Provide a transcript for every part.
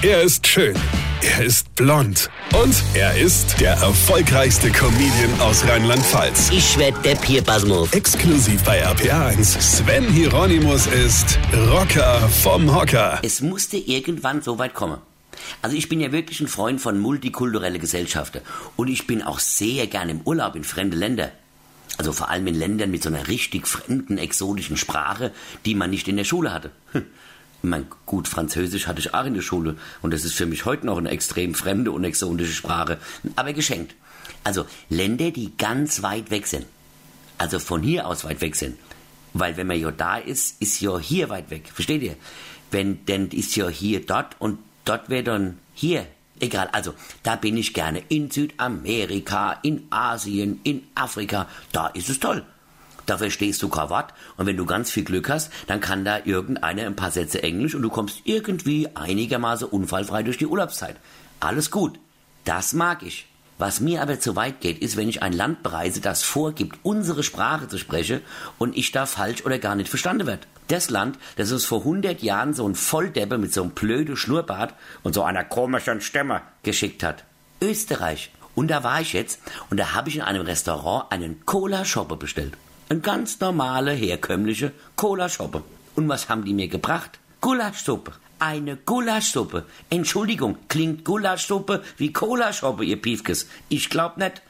Er ist schön. Er ist blond. Und er ist der erfolgreichste Comedian aus Rheinland-Pfalz. Ich werd der Pierpasmus. Exklusiv bei RPA1. Sven Hieronymus ist Rocker vom Hocker. Es musste irgendwann so weit kommen. Also ich bin ja wirklich ein Freund von multikulturelle Gesellschaften. Und ich bin auch sehr gerne im Urlaub in fremde Länder. Also vor allem in Ländern mit so einer richtig fremden, exotischen Sprache, die man nicht in der Schule hatte. Mein, gut, Französisch hatte ich auch in der Schule und das ist für mich heute noch eine extrem fremde und exotische Sprache, aber geschenkt. Also Länder, die ganz weit weg sind. Also von hier aus weit weg sind. Weil wenn man ja da ist, ist ja hier weit weg. Versteht ihr? Wenn, denn ist ja hier dort und dort wäre dann hier. Egal, also da bin ich gerne. In Südamerika, in Asien, in Afrika. Da ist es toll. Da verstehst du Wort. Und wenn du ganz viel Glück hast, dann kann da irgendeiner ein paar Sätze Englisch und du kommst irgendwie einigermaßen unfallfrei durch die Urlaubszeit. Alles gut. Das mag ich. Was mir aber zu weit geht, ist, wenn ich ein Land bereise, das vorgibt, unsere Sprache zu sprechen und ich da falsch oder gar nicht verstanden werde. Das Land, das uns vor 100 Jahren so ein Volldeppe mit so einem blöden Schnurrbart und so einer komischen Stimme geschickt hat. Österreich. Und da war ich jetzt und da habe ich in einem Restaurant einen Cola-Shopper bestellt. Ein ganz normale, herkömmliche Cola-Shoppe. Und was haben die mir gebracht? Gulaschsuppe. Eine Gulaschsuppe. Entschuldigung, klingt Gulaschsuppe wie Cola-Shoppe, ihr Piefkes. Ich glaub nicht.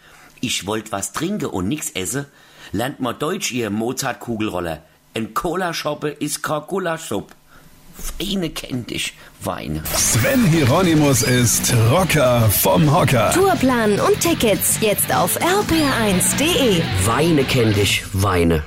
Ich wollt was trinken und nix esse. Lernt mal Deutsch, ihr Mozart-Kugelroller. Ein Cola-Shoppe ist kein Gulaschsuppe. Weine kennt dich, Weine. Sven Hieronymus ist Rocker vom Hocker. Tourplan und Tickets jetzt auf rpr1.de. Weine kennt dich, Weine.